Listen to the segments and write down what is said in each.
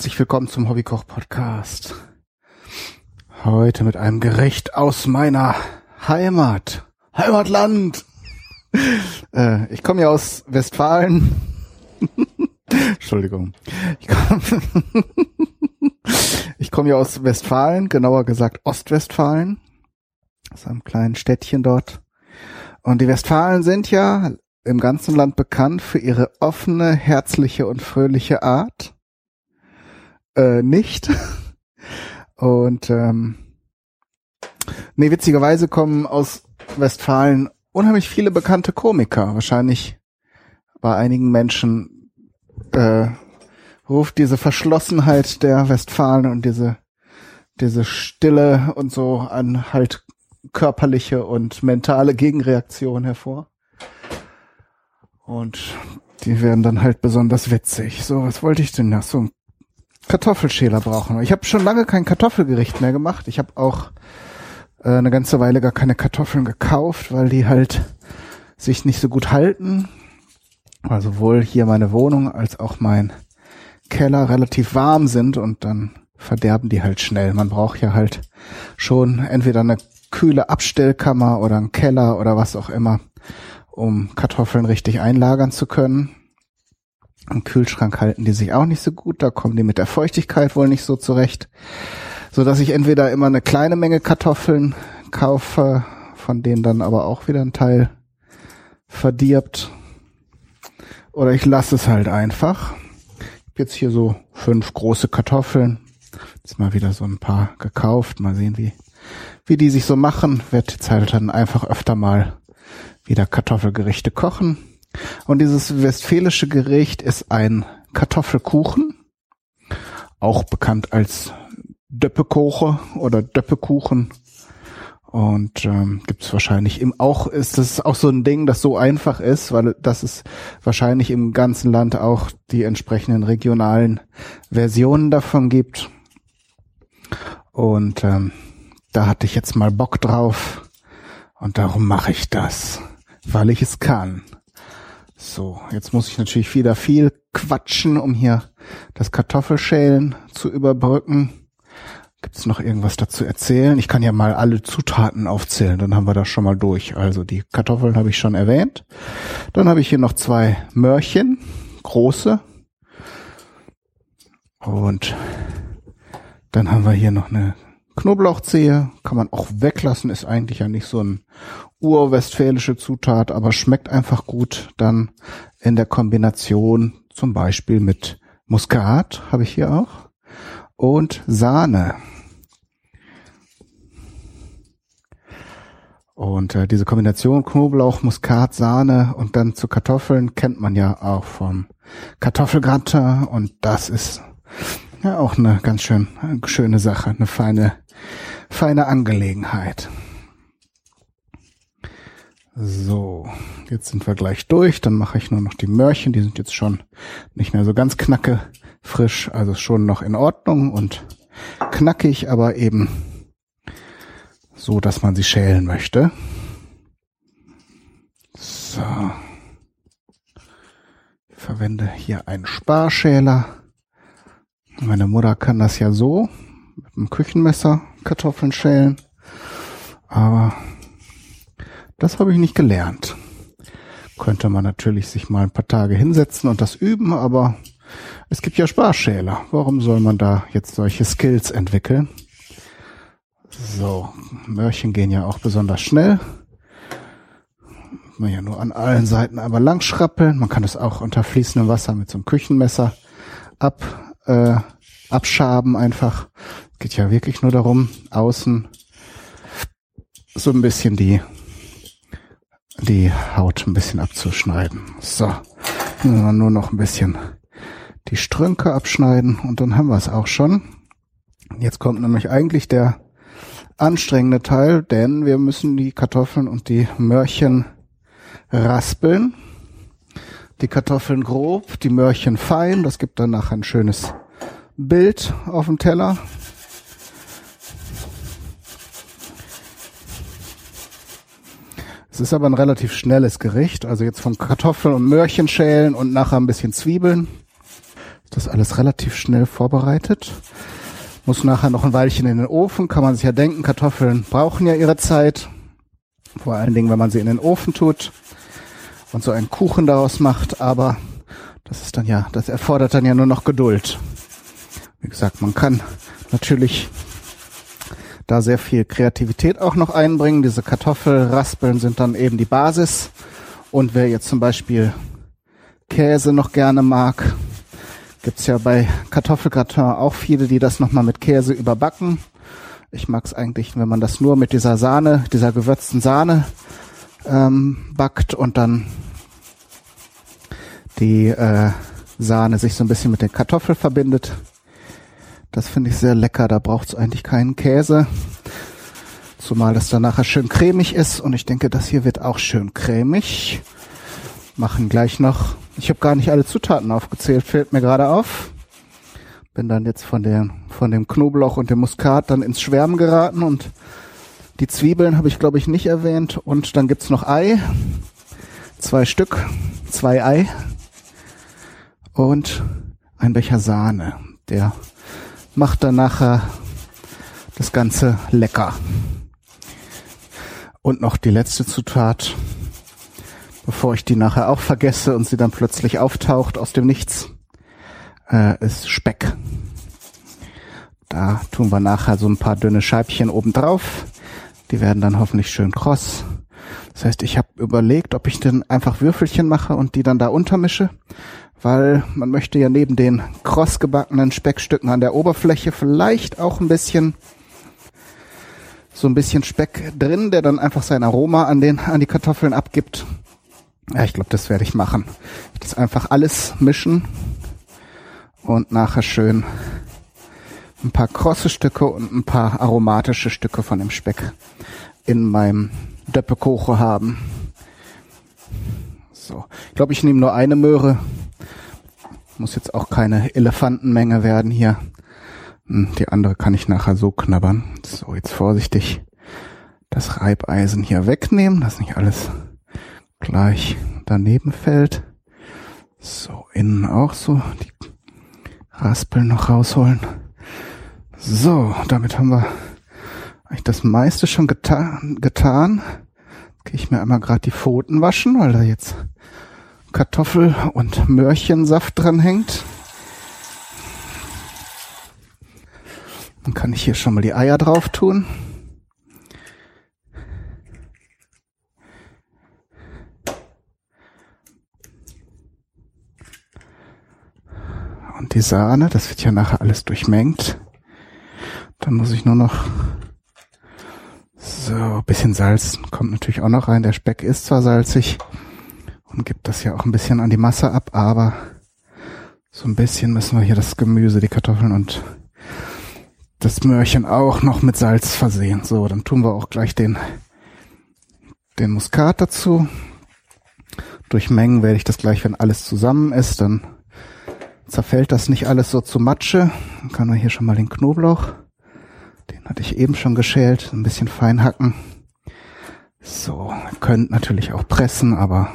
herzlich willkommen zum Hobbykoch Podcast. Heute mit einem Gericht aus meiner Heimat, Heimatland. Äh, ich komme ja aus Westfalen. Entschuldigung. Ich komme komm ja aus Westfalen, genauer gesagt Ostwestfalen. Aus einem kleinen Städtchen dort. Und die Westfalen sind ja im ganzen Land bekannt für ihre offene, herzliche und fröhliche Art. Äh, nicht. Und ähm, nee, witzigerweise kommen aus Westfalen unheimlich viele bekannte Komiker. Wahrscheinlich bei einigen Menschen äh, ruft diese Verschlossenheit der Westfalen und diese diese Stille und so an halt körperliche und mentale Gegenreaktion hervor. Und die werden dann halt besonders witzig. So, was wollte ich denn noch? So ein Kartoffelschäler brauchen. Ich habe schon lange kein Kartoffelgericht mehr gemacht. Ich habe auch äh, eine ganze Weile gar keine Kartoffeln gekauft, weil die halt sich nicht so gut halten. Also sowohl hier meine Wohnung als auch mein Keller relativ warm sind und dann verderben die halt schnell. Man braucht ja halt schon entweder eine kühle Abstellkammer oder einen Keller oder was auch immer, um Kartoffeln richtig einlagern zu können. Im Kühlschrank halten die sich auch nicht so gut, da kommen die mit der Feuchtigkeit wohl nicht so zurecht, so dass ich entweder immer eine kleine Menge Kartoffeln kaufe, von denen dann aber auch wieder ein Teil verdirbt, oder ich lasse es halt einfach. Ich habe jetzt hier so fünf große Kartoffeln, jetzt mal wieder so ein paar gekauft, mal sehen wie wie die sich so machen, werde jetzt halt dann einfach öfter mal wieder Kartoffelgerichte kochen. Und dieses westfälische Gericht ist ein Kartoffelkuchen, auch bekannt als Döppekoche oder Döppekuchen. Und ähm, gibt es wahrscheinlich im auch ist es auch so ein Ding, das so einfach ist, weil das es wahrscheinlich im ganzen Land auch die entsprechenden regionalen Versionen davon gibt. Und ähm, da hatte ich jetzt mal Bock drauf und darum mache ich das weil ich es kann. So, jetzt muss ich natürlich wieder viel quatschen, um hier das Kartoffelschälen zu überbrücken. Gibt es noch irgendwas dazu erzählen? Ich kann ja mal alle Zutaten aufzählen, dann haben wir das schon mal durch. Also die Kartoffeln habe ich schon erwähnt. Dann habe ich hier noch zwei Möhrchen, große. Und dann haben wir hier noch eine Knoblauchzehe kann man auch weglassen, ist eigentlich ja nicht so ein urwestfälische Zutat, aber schmeckt einfach gut dann in der Kombination zum Beispiel mit Muskat, habe ich hier auch, und Sahne. Und äh, diese Kombination Knoblauch, Muskat, Sahne und dann zu Kartoffeln kennt man ja auch vom Kartoffelgratin und das ist ja auch eine ganz schön schöne Sache, eine feine feine Angelegenheit. So, jetzt sind wir gleich durch. Dann mache ich nur noch die Möhrchen. Die sind jetzt schon nicht mehr so ganz knacke frisch, also schon noch in Ordnung und knackig, aber eben so, dass man sie schälen möchte. So. Ich verwende hier einen Sparschäler. Meine Mutter kann das ja so mit einem Küchenmesser Kartoffeln schälen. Aber das habe ich nicht gelernt. Könnte man natürlich sich mal ein paar Tage hinsetzen und das üben, aber es gibt ja Sparschäler. Warum soll man da jetzt solche Skills entwickeln? So, Möhrchen gehen ja auch besonders schnell. Man ja nur an allen Seiten einmal lang schrappeln. Man kann es auch unter fließendem Wasser mit so einem Küchenmesser ab, äh, abschaben einfach. Geht ja wirklich nur darum, außen so ein bisschen die, die Haut ein bisschen abzuschneiden. So, nur noch ein bisschen die Strünke abschneiden und dann haben wir es auch schon. Jetzt kommt nämlich eigentlich der anstrengende Teil, denn wir müssen die Kartoffeln und die Möhrchen raspeln. Die Kartoffeln grob, die Möhrchen fein. Das gibt danach ein schönes Bild auf dem Teller. Es ist aber ein relativ schnelles Gericht. Also jetzt von Kartoffeln und Möhrchen schälen und nachher ein bisschen Zwiebeln. Das alles relativ schnell vorbereitet. Muss nachher noch ein Weilchen in den Ofen, kann man sich ja denken, Kartoffeln brauchen ja ihre Zeit. Vor allen Dingen, wenn man sie in den Ofen tut und so einen Kuchen daraus macht, aber das ist dann ja, das erfordert dann ja nur noch Geduld. Wie gesagt, man kann natürlich da sehr viel Kreativität auch noch einbringen. Diese Kartoffelraspeln sind dann eben die Basis. Und wer jetzt zum Beispiel Käse noch gerne mag, gibt's ja bei Kartoffelgratin auch viele, die das nochmal mit Käse überbacken. Ich mag's eigentlich, wenn man das nur mit dieser Sahne, dieser gewürzten Sahne ähm, backt und dann die äh, Sahne sich so ein bisschen mit der Kartoffel verbindet. Das finde ich sehr lecker. Da braucht's eigentlich keinen Käse. Zumal das dann nachher schön cremig ist. Und ich denke, das hier wird auch schön cremig. Machen gleich noch. Ich habe gar nicht alle Zutaten aufgezählt, fällt mir gerade auf. Bin dann jetzt von, der, von dem Knoblauch und dem Muskat dann ins Schwärmen geraten und die Zwiebeln habe ich, glaube ich, nicht erwähnt. Und dann gibt's noch Ei. Zwei Stück. Zwei Ei. Und ein Becher Sahne. Der macht dann nachher das Ganze lecker. Und noch die letzte Zutat, bevor ich die nachher auch vergesse und sie dann plötzlich auftaucht aus dem Nichts, äh, ist Speck. Da tun wir nachher so ein paar dünne Scheibchen oben drauf. Die werden dann hoffentlich schön kross. Das heißt, ich habe überlegt, ob ich denn einfach Würfelchen mache und die dann da untermische weil man möchte ja neben den kross gebackenen Speckstücken an der Oberfläche vielleicht auch ein bisschen so ein bisschen Speck drin, der dann einfach sein Aroma an den an die Kartoffeln abgibt. Ja, ich glaube, das werde ich machen. Das einfach alles mischen und nachher schön ein paar krosse Stücke und ein paar aromatische Stücke von dem Speck in meinem Döppekoche haben. So, ich glaube, ich nehme nur eine Möhre, muss jetzt auch keine Elefantenmenge werden hier. Hm, die andere kann ich nachher so knabbern. So, jetzt vorsichtig das Reibeisen hier wegnehmen, dass nicht alles gleich daneben fällt. So, innen auch so die Raspeln noch rausholen. So, damit haben wir eigentlich das meiste schon getan. getan. Gehe ich mir einmal gerade die Pfoten waschen, weil da jetzt Kartoffel- und Möhrchensaft dran hängt. Dann kann ich hier schon mal die Eier drauf tun. Und die Sahne, das wird ja nachher alles durchmengt. Dann muss ich nur noch so bisschen Salz kommt natürlich auch noch rein. Der Speck ist zwar salzig, und gibt das ja auch ein bisschen an die Masse ab, aber so ein bisschen müssen wir hier das Gemüse, die Kartoffeln und das Möhrchen auch noch mit Salz versehen. So, dann tun wir auch gleich den, den Muskat dazu. Durchmengen werde ich das gleich, wenn alles zusammen ist, dann zerfällt das nicht alles so zu Matsche. Dann kann man hier schon mal den Knoblauch, den hatte ich eben schon geschält, ein bisschen fein hacken. So, könnt natürlich auch pressen, aber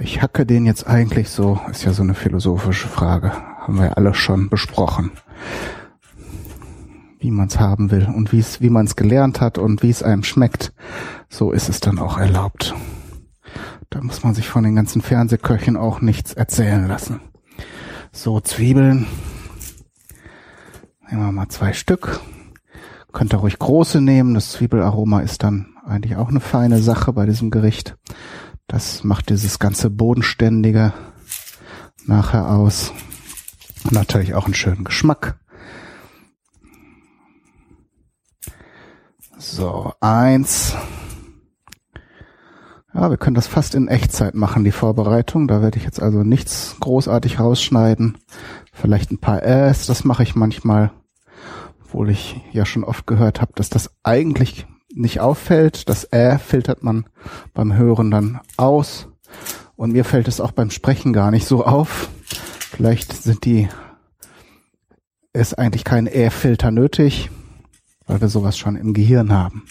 Ich hacke den jetzt eigentlich so, ist ja so eine philosophische Frage, haben wir ja alle schon besprochen. Wie man es haben will und wie es, wie man es gelernt hat und wie es einem schmeckt, so ist es dann auch erlaubt. Da muss man sich von den ganzen Fernsehköchen auch nichts erzählen lassen. So, Zwiebeln. Nehmen wir mal zwei Stück. Könnt ihr ruhig große nehmen. Das Zwiebelaroma ist dann eigentlich auch eine feine Sache bei diesem Gericht. Das macht dieses ganze Bodenständige nachher aus. Und natürlich auch einen schönen Geschmack. So, eins. Ja, wir können das fast in Echtzeit machen, die Vorbereitung. Da werde ich jetzt also nichts großartig rausschneiden. Vielleicht ein paar Äs, das mache ich manchmal. Obwohl ich ja schon oft gehört habe, dass das eigentlich nicht auffällt. Das Ä filtert man beim Hören dann aus. Und mir fällt es auch beim Sprechen gar nicht so auf. Vielleicht sind die, ist eigentlich kein Ä-Filter nötig, weil wir sowas schon im Gehirn haben.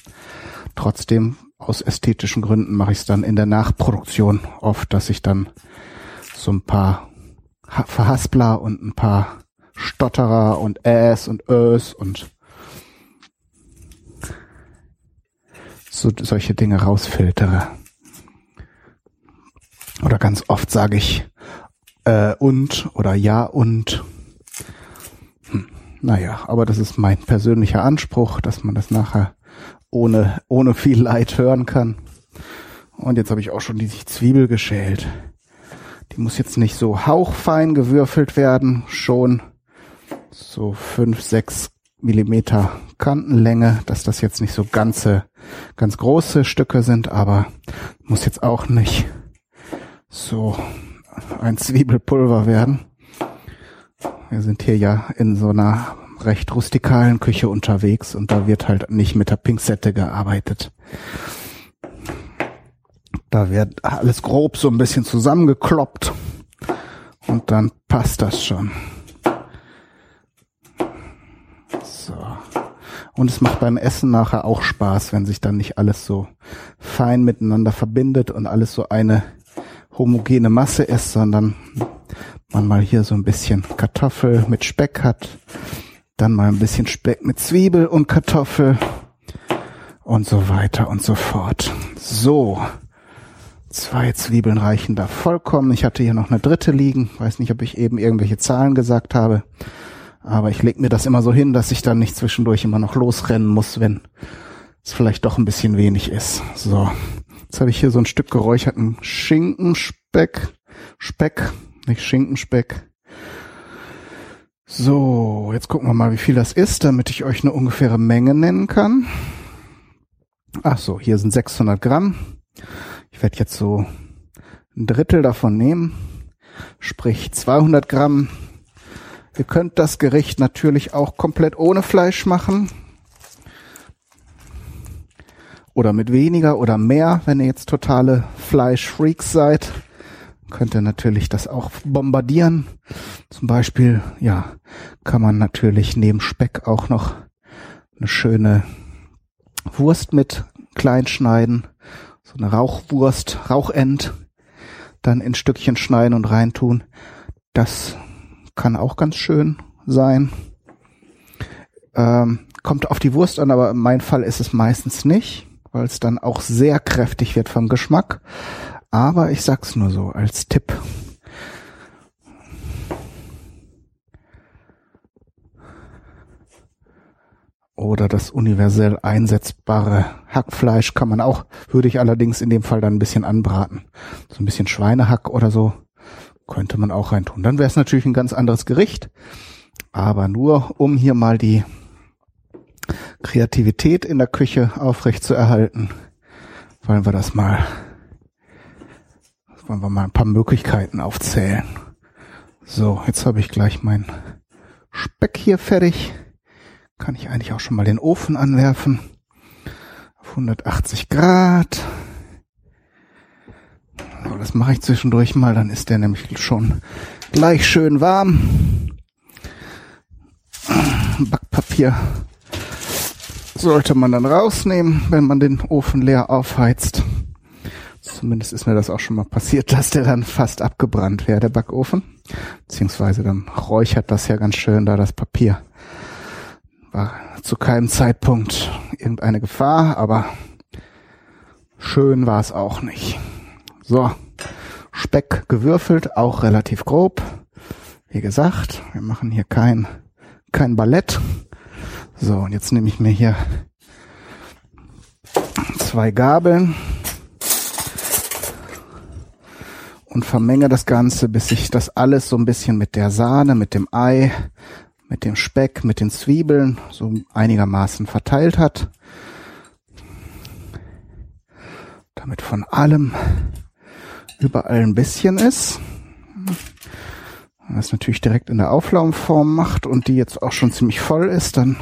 Trotzdem, aus ästhetischen Gründen mache ich es dann in der Nachproduktion oft, dass ich dann so ein paar Verhaspler und ein paar Stotterer und Äs und Ös und so solche Dinge rausfiltere. Oder ganz oft sage ich äh, und oder ja und. Hm, naja, aber das ist mein persönlicher Anspruch, dass man das nachher ohne, ohne viel Leid hören kann. Und jetzt habe ich auch schon die Zwiebel geschält. Die muss jetzt nicht so hauchfein gewürfelt werden, schon so fünf, sechs Millimeter Kantenlänge, dass das jetzt nicht so ganze, ganz große Stücke sind, aber muss jetzt auch nicht so ein Zwiebelpulver werden. Wir sind hier ja in so einer recht rustikalen Küche unterwegs und da wird halt nicht mit der Pinzette gearbeitet. Da wird alles grob so ein bisschen zusammengekloppt und dann passt das schon. So. Und es macht beim Essen nachher auch Spaß, wenn sich dann nicht alles so fein miteinander verbindet und alles so eine homogene Masse ist, sondern man mal hier so ein bisschen Kartoffel mit Speck hat, dann mal ein bisschen Speck mit Zwiebel und Kartoffel und so weiter und so fort. So. Zwei Zwiebeln reichen da vollkommen. Ich hatte hier noch eine dritte liegen. Weiß nicht, ob ich eben irgendwelche Zahlen gesagt habe. Aber ich leg mir das immer so hin, dass ich dann nicht zwischendurch immer noch losrennen muss, wenn es vielleicht doch ein bisschen wenig ist. So. Jetzt habe ich hier so ein Stück geräucherten Schinkenspeck. Speck, nicht Schinkenspeck. So, jetzt gucken wir mal, wie viel das ist, damit ich euch eine ungefähre Menge nennen kann. Ach so, hier sind 600 Gramm. Ich werde jetzt so ein Drittel davon nehmen, sprich 200 Gramm. Ihr könnt das Gericht natürlich auch komplett ohne Fleisch machen oder mit weniger oder mehr, wenn ihr jetzt totale Fleischfreaks seid, könnt ihr natürlich das auch bombardieren. Zum Beispiel, ja, kann man natürlich neben Speck auch noch eine schöne Wurst mit klein schneiden, so eine Rauchwurst, Rauchend, dann in Stückchen schneiden und reintun. Das kann auch ganz schön sein. Ähm, kommt auf die Wurst an, aber in meinem Fall ist es meistens nicht weil es dann auch sehr kräftig wird vom Geschmack. Aber ich sag's nur so als Tipp. Oder das universell einsetzbare Hackfleisch kann man auch, würde ich allerdings in dem Fall dann ein bisschen anbraten. So ein bisschen Schweinehack oder so könnte man auch reintun. Dann wäre es natürlich ein ganz anderes Gericht. Aber nur um hier mal die Kreativität in der Küche aufrecht zu erhalten, wollen wir das mal, wollen wir mal ein paar Möglichkeiten aufzählen. So, jetzt habe ich gleich mein Speck hier fertig. Kann ich eigentlich auch schon mal den Ofen anwerfen. Auf 180 Grad. Das mache ich zwischendurch mal, dann ist der nämlich schon gleich schön warm. Backpapier sollte man dann rausnehmen, wenn man den Ofen leer aufheizt. Zumindest ist mir das auch schon mal passiert, dass der dann fast abgebrannt wäre, der Backofen. Beziehungsweise dann räuchert das ja ganz schön da das Papier. War zu keinem Zeitpunkt irgendeine Gefahr, aber schön war es auch nicht. So, Speck gewürfelt, auch relativ grob. Wie gesagt, wir machen hier kein, kein Ballett. So, und jetzt nehme ich mir hier zwei Gabeln und vermenge das Ganze, bis sich das alles so ein bisschen mit der Sahne, mit dem Ei, mit dem Speck, mit den Zwiebeln so einigermaßen verteilt hat. Damit von allem überall ein bisschen ist. Wenn man das natürlich direkt in der Auflaufform macht und die jetzt auch schon ziemlich voll ist, dann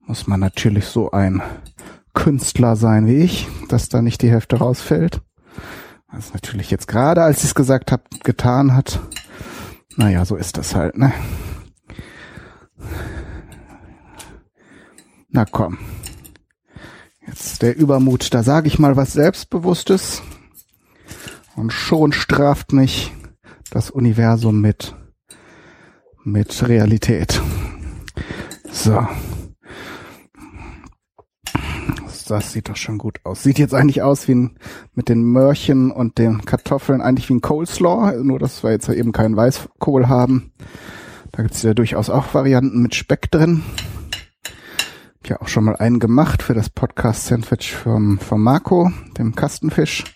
muss man natürlich so ein Künstler sein wie ich, dass da nicht die Hälfte rausfällt. Was natürlich jetzt gerade, als ich es gesagt habe, getan hat. Naja, so ist das halt, ne? Na komm. Jetzt der Übermut, da sage ich mal was Selbstbewusstes. Und schon straft mich das Universum mit, mit Realität. So. Das sieht doch schon gut aus. Sieht jetzt eigentlich aus wie ein, mit den Mörchen und den Kartoffeln eigentlich wie ein Coleslaw, nur dass wir jetzt eben keinen Weißkohl haben. Da gibt's ja durchaus auch Varianten mit Speck drin. Hab ja auch schon mal einen gemacht für das Podcast-Sandwich vom, vom Marco, dem Kastenfisch.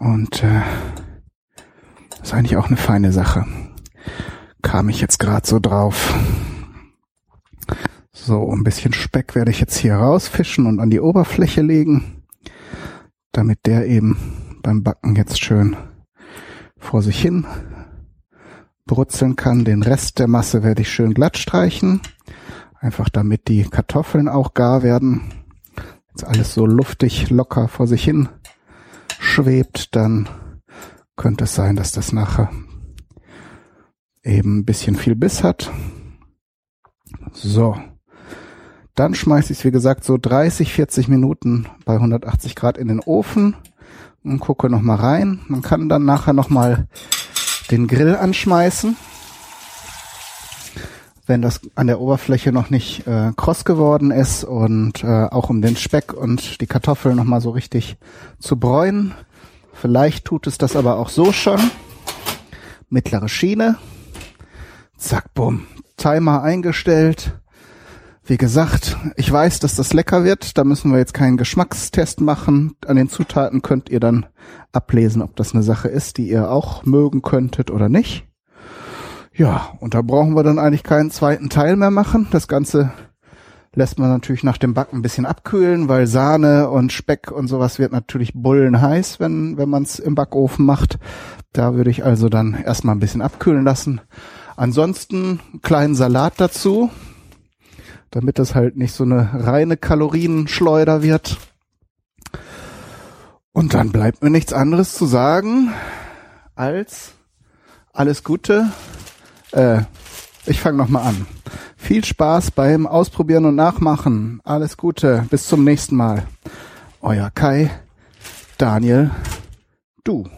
Und äh, ist eigentlich auch eine feine Sache. Kam ich jetzt gerade so drauf. So, ein bisschen Speck werde ich jetzt hier rausfischen und an die Oberfläche legen, damit der eben beim Backen jetzt schön vor sich hin brutzeln kann. Den Rest der Masse werde ich schön glatt streichen, einfach damit die Kartoffeln auch gar werden. Jetzt alles so luftig locker vor sich hin schwebt, dann könnte es sein, dass das nachher eben ein bisschen viel Biss hat. So. Dann schmeiße ich es, wie gesagt, so 30, 40 Minuten bei 180 Grad in den Ofen und gucke nochmal rein. Man kann dann nachher nochmal den Grill anschmeißen. Wenn das an der Oberfläche noch nicht äh, kross geworden ist und äh, auch um den Speck und die Kartoffeln nochmal so richtig zu bräunen. Vielleicht tut es das aber auch so schon. Mittlere Schiene. Zack, bumm. Timer eingestellt. Wie gesagt, ich weiß, dass das lecker wird. Da müssen wir jetzt keinen Geschmackstest machen. An den Zutaten könnt ihr dann ablesen, ob das eine Sache ist, die ihr auch mögen könntet oder nicht. Ja, und da brauchen wir dann eigentlich keinen zweiten Teil mehr machen. Das Ganze lässt man natürlich nach dem Backen ein bisschen abkühlen, weil Sahne und Speck und sowas wird natürlich bullenheiß, wenn, wenn man es im Backofen macht. Da würde ich also dann erstmal ein bisschen abkühlen lassen. Ansonsten kleinen Salat dazu, damit das halt nicht so eine reine Kalorienschleuder wird. Und dann bleibt mir nichts anderes zu sagen als alles Gute. Äh, ich fange nochmal an. Viel Spaß beim Ausprobieren und Nachmachen. Alles Gute. Bis zum nächsten Mal. Euer Kai, Daniel, du.